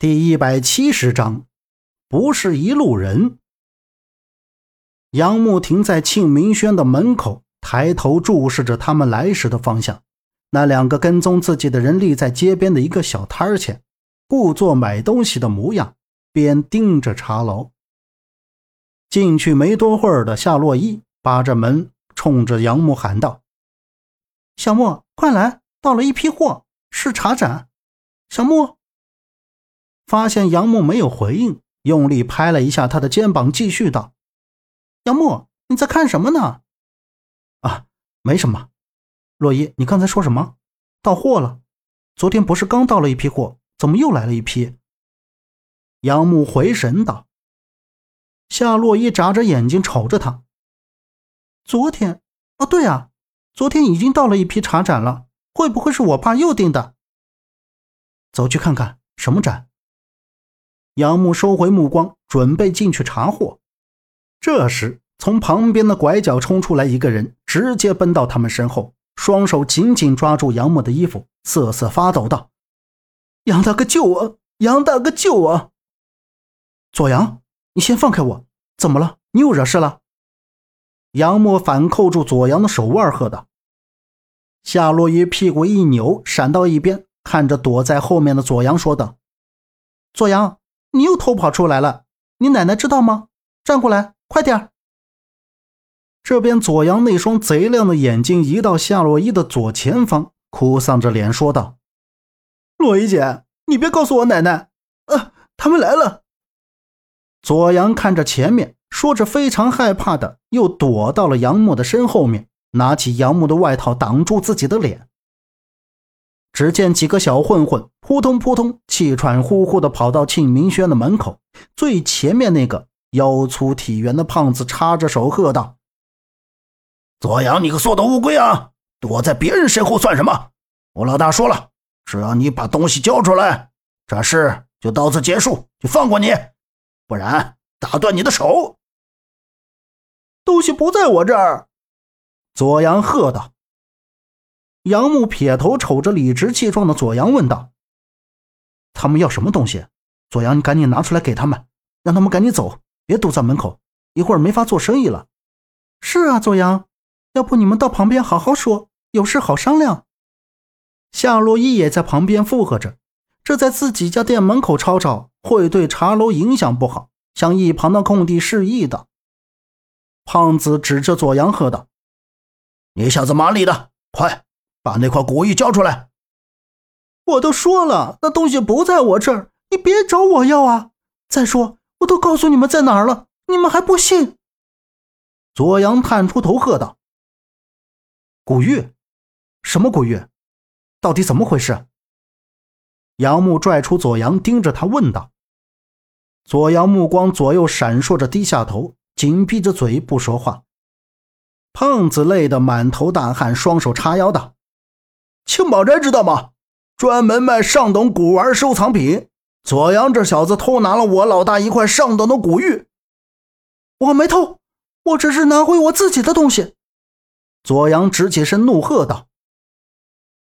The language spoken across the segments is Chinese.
第一百七十章，不是一路人。杨木停在庆明轩的门口，抬头注视着他们来时的方向。那两个跟踪自己的人立在街边的一个小摊前，故作买东西的模样，边盯着茶楼。进去没多会儿的夏洛伊扒着门，冲着杨木喊道：“小木，快来，到了一批货，是茶盏。”小木。发现杨木没有回应，用力拍了一下他的肩膀，继续道：“杨木，你在看什么呢？”“啊，没什么。”“洛伊，你刚才说什么？到货了？昨天不是刚到了一批货，怎么又来了一批？”杨木回神道。夏洛伊眨着眼睛瞅着他：“昨天？哦，对啊，昨天已经到了一批茶盏了，会不会是我爸又订的？”“走去看看，什么盏？”杨木收回目光，准备进去查货。这时，从旁边的拐角冲出来一个人，直接奔到他们身后，双手紧紧抓住杨木的衣服，瑟瑟发抖道：“杨大哥，救我！杨大哥，救我！”左阳，你先放开我！怎么了？你又惹事了？杨木反扣住左阳的手腕，喝道：“夏洛伊屁股一扭，闪到一边，看着躲在后面的左阳，说道：“左阳。”你又偷跑出来了，你奶奶知道吗？站过来，快点这边左阳那双贼亮的眼睛移到夏洛伊的左前方，哭丧着脸说道：“洛伊姐，你别告诉我奶奶，啊，他们来了。”左阳看着前面，说着非常害怕的，又躲到了杨木的身后面，拿起杨木的外套挡住自己的脸。只见几个小混混扑通扑通、气喘呼呼地跑到庆明轩的门口，最前面那个腰粗体圆的胖子插着手喝道：“左阳，你个缩头乌龟啊！躲在别人身后算什么？我老大说了，只要你把东西交出来，这事就到此结束，就放过你；不然，打断你的手。”东西不在我这儿，左阳喝道。杨木撇头瞅着理直气壮的左阳，问道：“他们要什么东西？左阳，你赶紧拿出来给他们，让他们赶紧走，别堵在门口，一会儿没法做生意了。”“是啊，左阳，要不你们到旁边好好说，有事好商量。”夏洛伊也在旁边附和着：“这在自己家店门口吵吵，会对茶楼影响不好。”向一旁的空地示意道。胖子指着左阳喝道：“你小子麻利的，快！”把那块古玉交出来！我都说了，那东西不在我这儿，你别找我要啊！再说，我都告诉你们在哪儿了，你们还不信？左阳探出头喝道：“古玉，什么古玉？到底怎么回事？”杨木拽出左阳，盯着他问道。左阳目光左右闪烁着，低下头，紧闭着嘴不说话。胖子累得满头大汗，双手叉腰道。庆宝斋知道吗？专门卖上等古玩收藏品。左阳这小子偷拿了我老大一块上等的古玉。我没偷，我只是拿回我自己的东西。左阳直起身怒喝道：“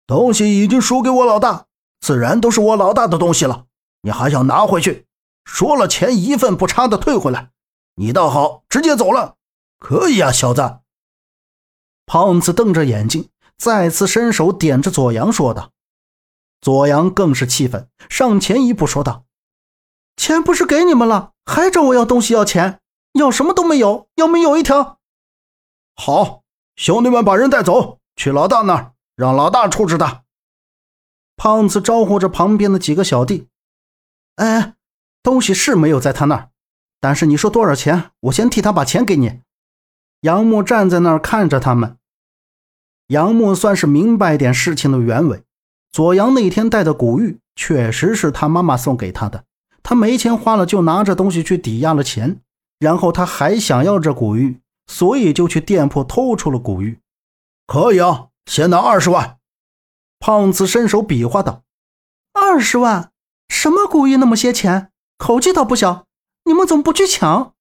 东西已经输给我老大，自然都是我老大的东西了。你还想拿回去？说了钱一分不差的退回来。你倒好，直接走了。可以啊，小子。”胖子瞪着眼睛。再次伸手点着左阳，说道：“左阳更是气愤，上前一步说道：‘钱不是给你们了，还找我要东西要钱？要什么都没有，要命有一条！’好，兄弟们，把人带走，去老大那儿，让老大处置他。”胖子招呼着旁边的几个小弟：“哎，东西是没有在他那儿，但是你说多少钱，我先替他把钱给你。”杨木站在那儿看着他们。杨木算是明白点事情的原委。左阳那天带的古玉确实是他妈妈送给他的，他没钱花了，就拿着东西去抵押了钱，然后他还想要这古玉，所以就去店铺偷出了古玉。可以啊，先拿二十万。胖子伸手比划道：“二十万？什么古玉那么些钱？口气倒不小，你们怎么不去抢？”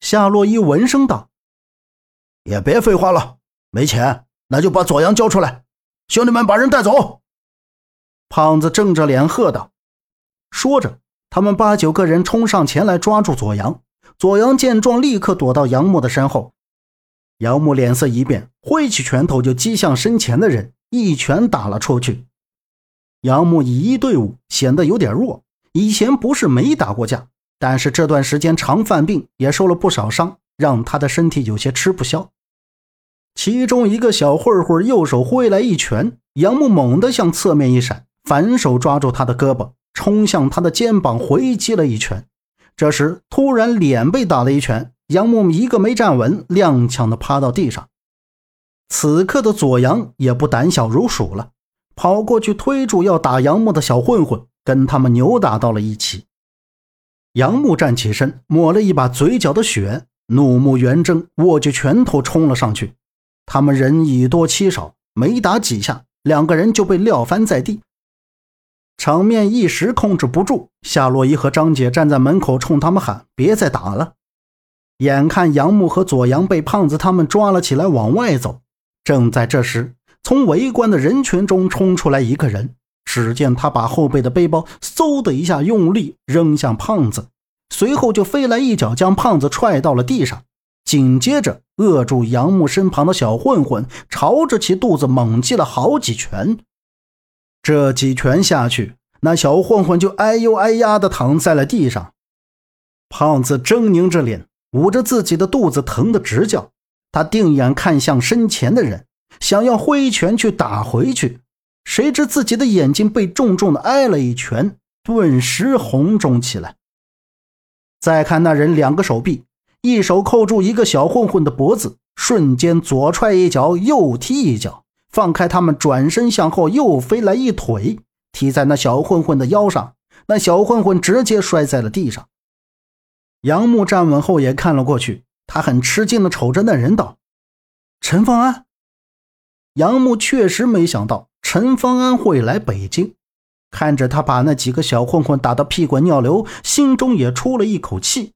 夏洛伊闻声道：“也别废话了，没钱。”那就把左阳交出来，兄弟们，把人带走。胖子正着脸喝道：“说着，他们八九个人冲上前来抓住左阳。左阳见状，立刻躲到杨木的身后。杨木脸色一变，挥起拳头就击向身前的人，一拳打了出去。杨木以一对五显得有点弱，以前不是没打过架，但是这段时间常犯病，也受了不少伤，让他的身体有些吃不消。其中一个小混混右手挥来一拳，杨木猛地向侧面一闪，反手抓住他的胳膊，冲向他的肩膀回击了一拳。这时突然脸被打了一拳。杨木一个没站稳，踉跄的趴到地上。此刻的左阳也不胆小如鼠了，跑过去推住要打杨木的小混混，跟他们扭打到了一起。杨木站起身，抹了一把嘴角的血，怒目圆睁，握起拳头冲了上去。他们人以多欺少，没打几下，两个人就被撂翻在地，场面一时控制不住。夏洛伊和张姐站在门口冲他们喊：“别再打了！”眼看杨木和左阳被胖子他们抓了起来，往外走。正在这时，从围观的人群中冲出来一个人。只见他把后背的背包嗖的一下用力扔向胖子，随后就飞来一脚将胖子踹到了地上。紧接着，扼住杨木身旁的小混混朝着其肚子猛击了好几拳。这几拳下去，那小混混就哎呦哎呀的躺在了地上。胖子狰狞着脸。捂着自己的肚子，疼得直叫。他定眼看向身前的人，想要挥拳去打回去，谁知自己的眼睛被重重的挨了一拳，顿时红肿起来。再看那人，两个手臂，一手扣住一个小混混的脖子，瞬间左踹一脚，右踢一脚，放开他们，转身向后又飞来一腿，踢在那小混混的腰上，那小混混直接摔在了地上。杨木站稳后也看了过去，他很吃惊地瞅着那人道：“陈方安。”杨木确实没想到陈方安会来北京，看着他把那几个小混混打得屁滚尿流，心中也出了一口气。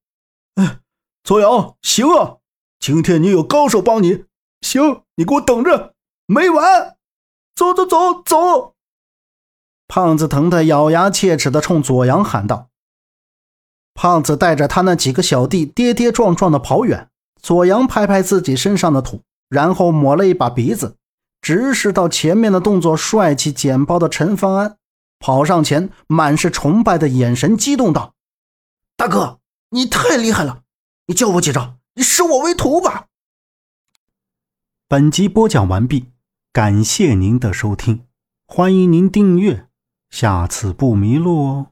哎，左阳，行啊，今天你有高手帮你，行，你给我等着，没完，走走走走。胖子疼得咬牙切齿地冲左阳喊道。胖子带着他那几个小弟跌跌撞撞地跑远。左阳拍拍自己身上的土，然后抹了一把鼻子，直视到前面的动作帅气简包的陈方安，跑上前，满是崇拜的眼神，激动道：“大哥，你太厉害了！你教我几招，你收我为徒吧！”本集播讲完毕，感谢您的收听，欢迎您订阅，下次不迷路哦。